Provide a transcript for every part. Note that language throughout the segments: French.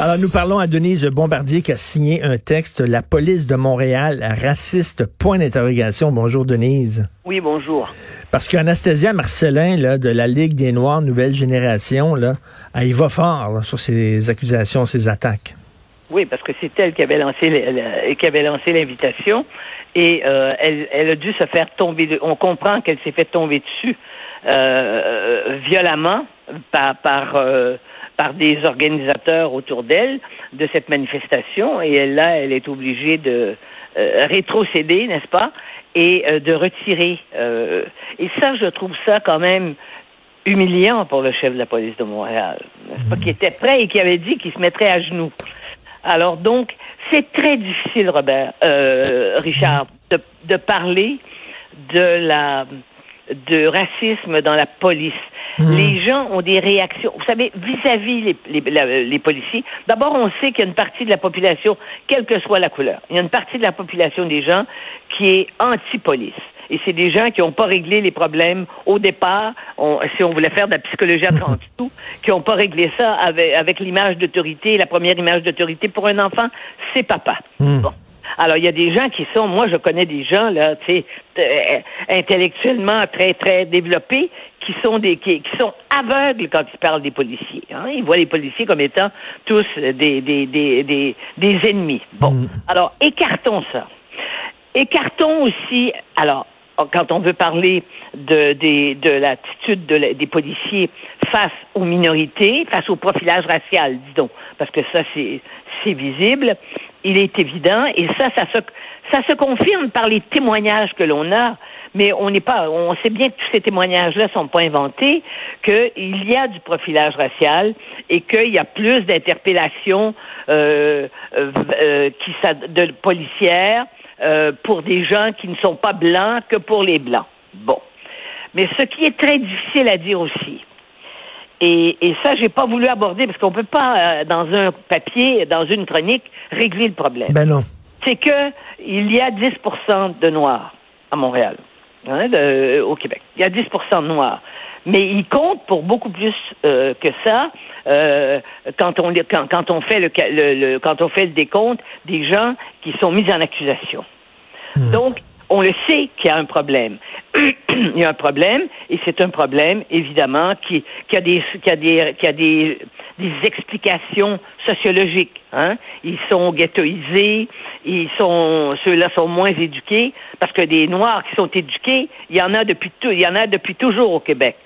Alors, nous parlons à Denise Bombardier qui a signé un texte, La police de Montréal, raciste, point d'interrogation. Bonjour, Denise. Oui, bonjour. Parce qu'Anastasia Marcelin, là, de la Ligue des Noirs Nouvelle Génération, là, elle y va fort sur ces accusations, ces attaques. Oui, parce que c'est elle qui avait lancé l'invitation et euh, elle, elle, a dû se faire tomber. On comprend qu'elle s'est fait tomber dessus euh, violemment par par euh, par des organisateurs autour d'elle de cette manifestation et elle, là, elle est obligée de euh, rétrocéder, n'est-ce pas, et euh, de retirer. Euh, et ça, je trouve ça quand même humiliant pour le chef de la police de Montréal, n'est-ce pas, qui était prêt et qui avait dit qu'il se mettrait à genoux. Alors donc, c'est très difficile, Robert, Richard, de, de parler de la de racisme dans la police. Hmm. Les gens ont des réactions. Vous savez, vis-à-vis les, les, policiers, d'abord, on sait qu'il y a une partie de la population, quelle que soit la couleur, il y a une partie de la population des gens qui est anti-police. Et c'est des gens qui n'ont pas réglé les problèmes au départ, si on voulait faire de la psychologie à tout, qui n'ont pas réglé ça avec, avec l'image d'autorité. La première image d'autorité pour un enfant, c'est papa. Hmm. Bon. Alors, il y a des gens qui sont, moi, je connais des gens, là, tu sais, euh, intellectuellement très, très développés, qui sont des, qui, sont aveugles quand ils parlent des policiers. Hein. Ils voient les policiers comme étant tous des, des, des, des, ennemis. Bon. Mm. Alors, écartons ça. Écartons aussi, alors, quand on veut parler de, de, de l'attitude des policiers face aux minorités, face au profilage racial, disons, parce que ça, c'est, c'est visible il est évident, et ça, ça se, confirme par les témoignages que l'on a, mais on n'est pas, on sait bien que tous ces témoignages-là sont pas inventés, qu'il y a du profilage racial et qu'il y a plus d'interpellations euh, euh, euh de policières euh, pour des gens qui ne sont pas blancs que pour les blancs. Bon. Mais ce qui est très difficile à dire aussi, et, et ça, j'ai pas voulu aborder parce qu'on peut pas, euh, dans un papier, dans une chronique, régler le problème. Ben non. C'est que il y a 10 de noirs à Montréal, hein, au Québec. Il y a 10 de noirs. Mais ils comptent pour beaucoup plus euh, que ça euh, quand on quand, quand on fait le, le, quand on fait le décompte des gens qui sont mis en accusation. Hmm. Donc on le sait qu'il y a un problème. Il y a un problème, et c'est un problème, évidemment, qui, qui a des, qui a des, qui a des, des explications sociologiques. Hein? Ils sont ghettoisés, ils sont, ceux-là sont moins éduqués, parce que des Noirs qui sont éduqués, il y en a depuis tout, il y en a depuis toujours au Québec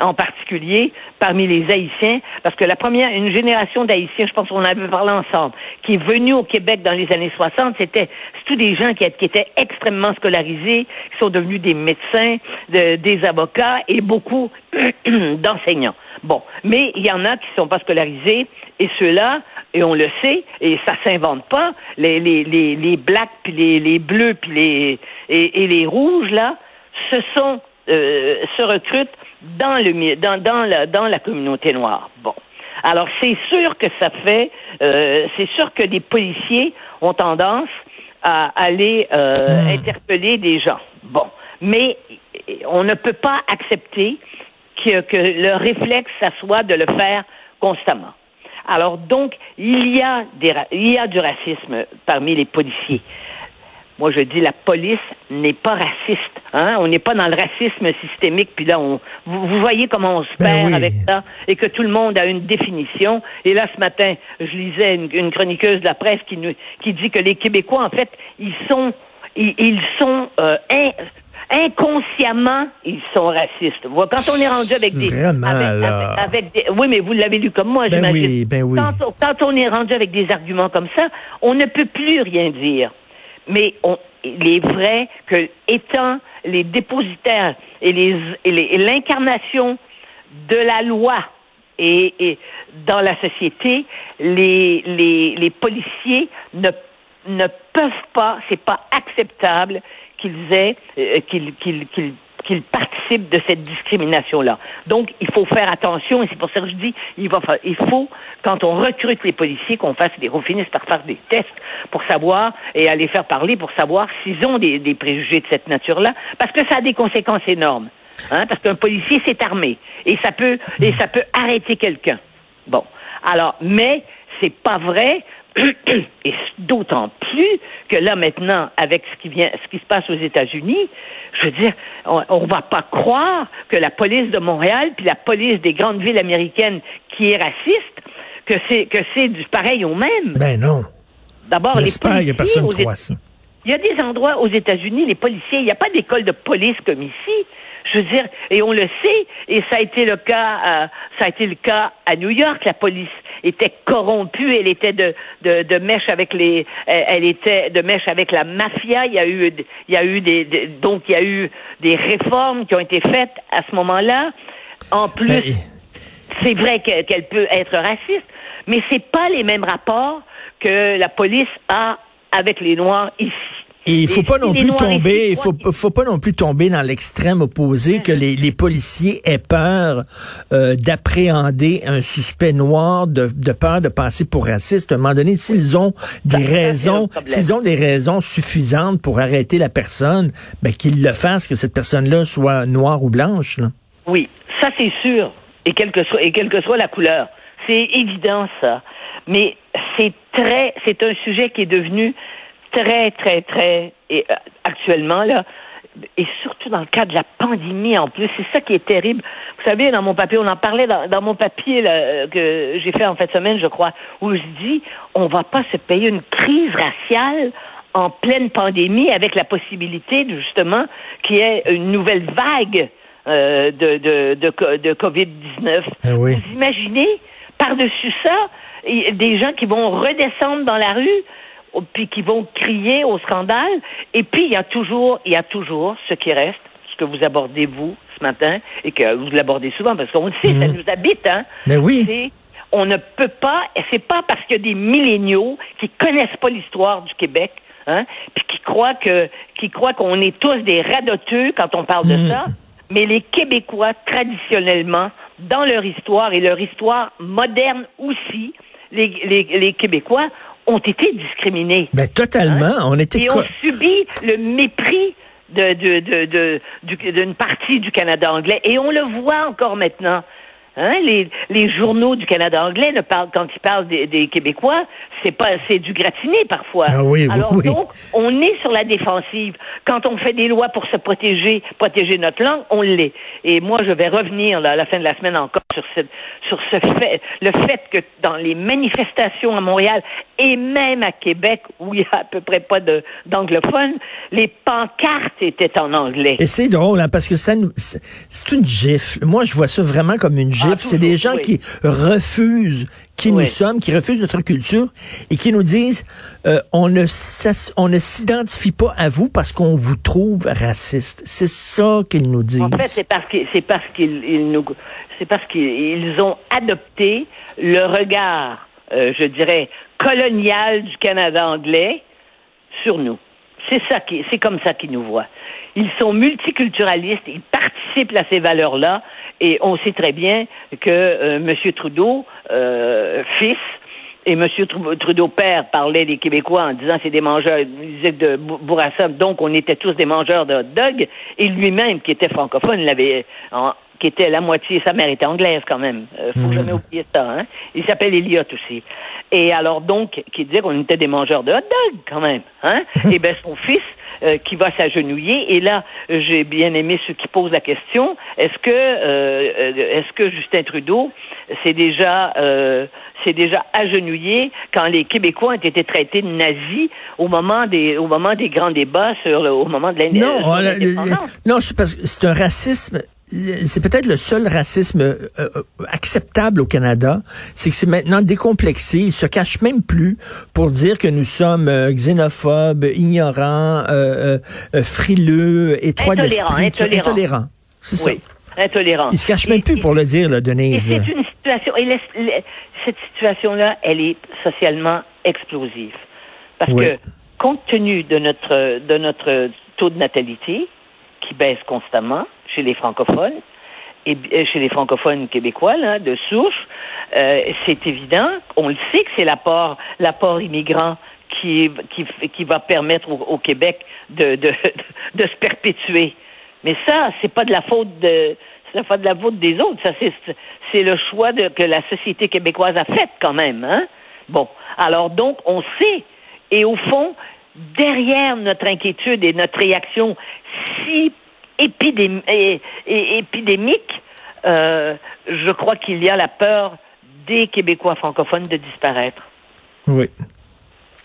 en particulier parmi les Haïtiens, parce que la première, une génération d'Haïtiens, je pense qu'on avait parlé ensemble, qui est venue au Québec dans les années 60, c'était tous des gens qui, étaient extrêmement scolarisés, qui sont devenus des médecins, des avocats et beaucoup d'enseignants. Bon, mais il y en a qui ne sont pas scolarisés et ceux-là, et on le sait, et ça s'invente pas, les, les, les, les blacks, puis les, les bleus, puis les, et, les rouges, là, ce sont, euh, se recrutent dans le dans dans la dans la communauté noire. Bon. Alors c'est sûr que ça fait euh, c'est sûr que des policiers ont tendance à aller euh, hmm. interpeller des gens. Bon, mais on ne peut pas accepter que, que le réflexe ça soit de le faire constamment. Alors donc il y a des il y a du racisme parmi les policiers. Moi, je dis la police n'est pas raciste. Hein? On n'est pas dans le racisme systémique. Puis là, on, vous, voyez comment on se ben perd avec ça et que tout le monde a une définition. Et là, ce matin, je lisais une, chroniqueuse de la presse qui, nous, qui dit que les Québécois, en fait, ils sont, ils, sont euh, inconsciemment, ils sont racistes. Quand on est rendu avec des, avec, des, oui, mais vous l'avez lu comme moi, ben Oui, ben oui. Quand, quand on est rendu avec des arguments comme ça, on ne peut plus rien dire mais on, il est vrai que étant les dépositaires et l'incarnation de la loi et, et, dans la société, les, les, les policiers ne, ne peuvent pas, c'est pas acceptable qu'ils aient, euh, qu'ils qu'ils participent de cette discrimination-là. Donc, il faut faire attention, et c'est pour ça que je dis, il, faut, quand on recrute les policiers, qu'on fasse des, qu'on finisse par faire des tests pour savoir, et aller faire parler pour savoir s'ils ont des, préjugés de cette nature-là, parce que ça a des conséquences énormes. Hein, parce qu'un policier, c'est armé, et ça peut, et ça peut arrêter quelqu'un. Bon. Alors, mais, c'est pas vrai. Et d'autant plus que là maintenant, avec ce qui vient, ce qui se passe aux États-Unis, je veux dire, on, on va pas croire que la police de Montréal puis la police des grandes villes américaines qui est raciste, que c'est que c'est du pareil au même. Ben non. D'abord, les policiers personne aux qui croit ça. il y a des endroits aux États-Unis, les policiers, il n'y a pas d'école de police comme ici. Je veux dire, et on le sait, et ça a été le cas, euh, ça a été le cas à New York. La police était corrompue, elle était de, de, de mèche avec les, elle, était de mèche avec la mafia. Il y a eu, il y a eu des, des- donc il y a eu des réformes qui ont été faites à ce moment-là. En plus, c'est vrai que- qu'elle peut être raciste, mais c'est pas les mêmes rapports que la police a avec les Noirs ici. Et il faut pas non plus tomber, il faut, faut pas non plus tomber dans l'extrême opposé que les, les policiers aient peur euh, d'appréhender un suspect noir, de, de peur de passer pour raciste. À un moment donné, s'ils ont des ça, raisons, s'ils ont des raisons suffisantes pour arrêter la personne, ben qu'ils le fassent, que cette personne-là soit noire ou blanche. Là. Oui, ça c'est sûr. Et quelle que soit, et quelle que soit la couleur. C'est évident ça. Mais c'est très, c'est un sujet qui est devenu très, très, très, et, euh, actuellement, là, et surtout dans le cadre de la pandémie en plus, c'est ça qui est terrible. Vous savez, dans mon papier, on en parlait dans, dans mon papier là, euh, que j'ai fait en fin de semaine, je crois, où je dis, on va pas se payer une crise raciale en pleine pandémie avec la possibilité, de, justement, qu'il y ait une nouvelle vague euh, de, de, de, co- de COVID-19. Ah oui. Vous imaginez, par-dessus ça, des gens qui vont redescendre dans la rue, puis qui vont crier au scandale. Et puis, il y a toujours, il y a toujours ce qui reste, ce que vous abordez, vous, ce matin, et que vous l'abordez souvent, parce qu'on le sait, ça nous habite, hein. Ben oui. C'est- on ne peut pas, et c'est pas parce qu'il y a des milléniaux qui connaissent pas l'histoire du Québec, hein, puis qui croient que, qui croient qu'on est tous des radoteux quand on parle de ça, mais les Québécois, traditionnellement, dans leur histoire et leur histoire moderne aussi, les, les, les Québécois ont été discriminés. Ben totalement. On était Et co- on subit le mépris de, de, de, de- d'une partie du Canada anglais. Et on le voit encore maintenant. Hein, les, les journaux du Canada anglais ne parlent, quand ils parlent des, des Québécois, c'est pas, c'est du gratiné parfois. Ah oui, oui, Alors oui. donc, on est sur la défensive. Quand on fait des lois pour se protéger, protéger notre langue, on l'est. Et moi, je vais revenir là, à la fin de la semaine encore sur ce, sur ce fait, le fait que dans les manifestations à Montréal et même à Québec, où il y a à peu près pas de, d'anglophones, les pancartes étaient en anglais. Et c'est drôle, hein, parce que ça c'est une gifle. Moi, je vois ça vraiment comme une gifle. C'est des gens oui. qui refusent qui nous sommes, qui refusent notre culture et qui nous disent euh, on ne s'ass- on ne s'identifie pas à vous parce qu'on vous trouve raciste. C'est ça qu'ils nous disent. En fait, c'est parce que c'est parce qu'ils ils nous c'est parce qu'ils ont adopté le regard, euh, je dirais, colonial du Canada anglais sur nous. C'est ça qui c'est comme ça qu'ils nous voient. Ils sont multiculturalistes, ils participent à ces valeurs-là, et on sait très bien que euh, M. Trudeau, euh, fils, et M. Trudeau père parlait des Québécois en disant c'est des mangeurs, de Bou- Bourassa, donc on était tous des mangeurs de hot dog, et lui-même, qui était francophone, l'avait, en- qui était la moitié, sa mère était anglaise quand même, euh, faut jamais oublier ça, hein. Il s'appelle Elliot aussi. Et alors donc, qui disait qu'on était des mangeurs de hot dog quand même, hein. et ben son fils, euh, qui va s'agenouiller, et là, j'ai bien aimé ceux qui posent la question, est-ce que, euh, euh, est-ce que Justin Trudeau, c'est déjà, euh, c'est déjà agenouillé quand les Québécois ont été traités de nazis au moment des, au moment des grands débats sur le, au moment de Non, a- l'indépendance? non, c'est parce que c'est un racisme. C'est peut-être le seul racisme euh, euh, acceptable au Canada, c'est que c'est maintenant décomplexé. Il se cache même plus pour dire que nous sommes euh, xénophobes, ignorants, euh, euh, frileux, étroits Intolérants, d'esprit, intolérants. intolérants. C'est ça. Oui, intolérant. Il se cache Et- même plus et- pour le dire, là, Et Denise. c'est une situation, et cette situation-là, elle est socialement explosive. Parce Oui. que, compte tenu de notre, de notre taux de natalité, qui baisse constamment chez les francophones, et euh, chez les francophones québécois, là, de souche, euh, c'est évident, on le sait que c'est l'apport, l'apport immigrant qui, qui, qui va permettre au, Québec de, de, de se perpétuer. Mais ça, c'est pas de la faute de, c'est pas de la faute des autres. Ça, c'est, c'est le choix que la société québécoise a fait quand même, hein. Bon, alors donc, on sait, et au fond, derrière notre inquiétude et notre réaction si épidémique, euh, je crois qu'il y a la peur des Québécois francophones de disparaître. Oui.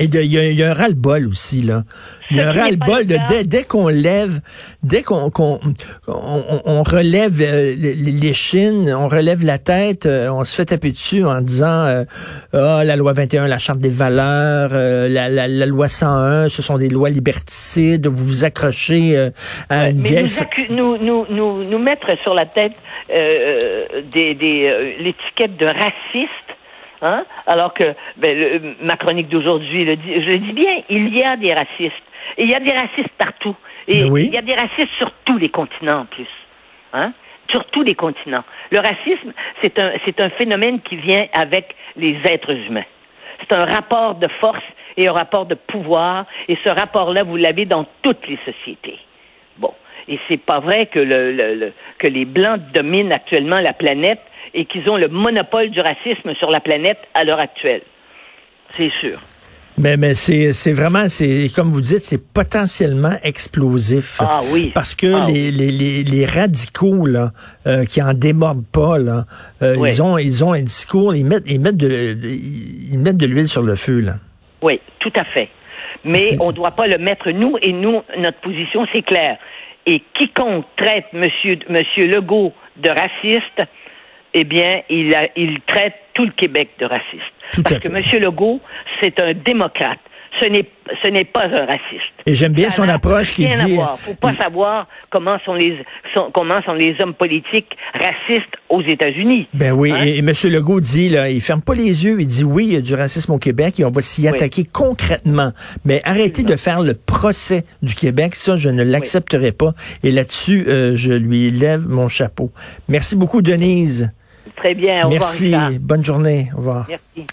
Et il y, a un ras-le-bol aussi, là. Il y a un ras-le-bol de dès, dès qu'on lève, dès qu'on qu'on on, relève euh, les, chines, on relève la tête, euh, on se fait taper dessus en disant euh, Ah, la loi 21, la charte des valeurs, la, la, la, loi 101, ce sont des lois liberticides, vous vous accrochez à une vieille... Nous, nous, nous, nous, mettre sur la tête des, des l'étiquette de raciste Hein? Alors que ben, ma chronique d'aujourd'hui le dit, je le dis bien, il y a des racistes. Et il y a des racistes partout. Et ben il y a des racistes sur tous les continents en plus. Hein? Sur tous les continents. Le racisme, c'est un, c'est un phénomène qui vient avec les êtres humains. C'est un rapport de force et un rapport de pouvoir. Et ce rapport-là, vous l'avez dans toutes les sociétés. Bon. Et c'est pas vrai que, le, le, que les Blancs dominent actuellement la planète et qu'ils ont le monopole du racisme sur la planète à l'heure actuelle. C'est sûr. Mais, mais c'est, c'est vraiment, c'est comme vous dites, c'est potentiellement explosif. Ah oui. Parce que ah les, les, les, les, radicaux là, euh, qui en démordent pas, là, euh, ils ont ils ont un discours, ils mettent ils mettent de ils mettent de l'huile sur le feu là. Oui, tout à fait. Mais on ne doit pas le mettre nous et nous notre position c'est clair. Et quiconque traite Monsieur Monsieur Legault de raciste, eh bien, il, a, il traite tout le Québec de raciste. Parce que M. Legault, c'est un démocrate. Ce n'est, ce n'est pas un raciste. Et j'aime bien son approche qui dit. Il faut pas savoir comment sont les comment sont les hommes politiques racistes aux États-Unis. Ben oui, hein? et, M. Legault dit là, il ferme pas les yeux, il dit oui, il y a du racisme au Québec et on va s'y attaquer concrètement. Mais arrêtez de faire le procès du Québec, ça je ne l'accepterai pas. Et là-dessus, euh, je lui lève mon chapeau. Merci beaucoup, Denise. Très bien. Au Merci. Bonne journée. Au revoir. Merci.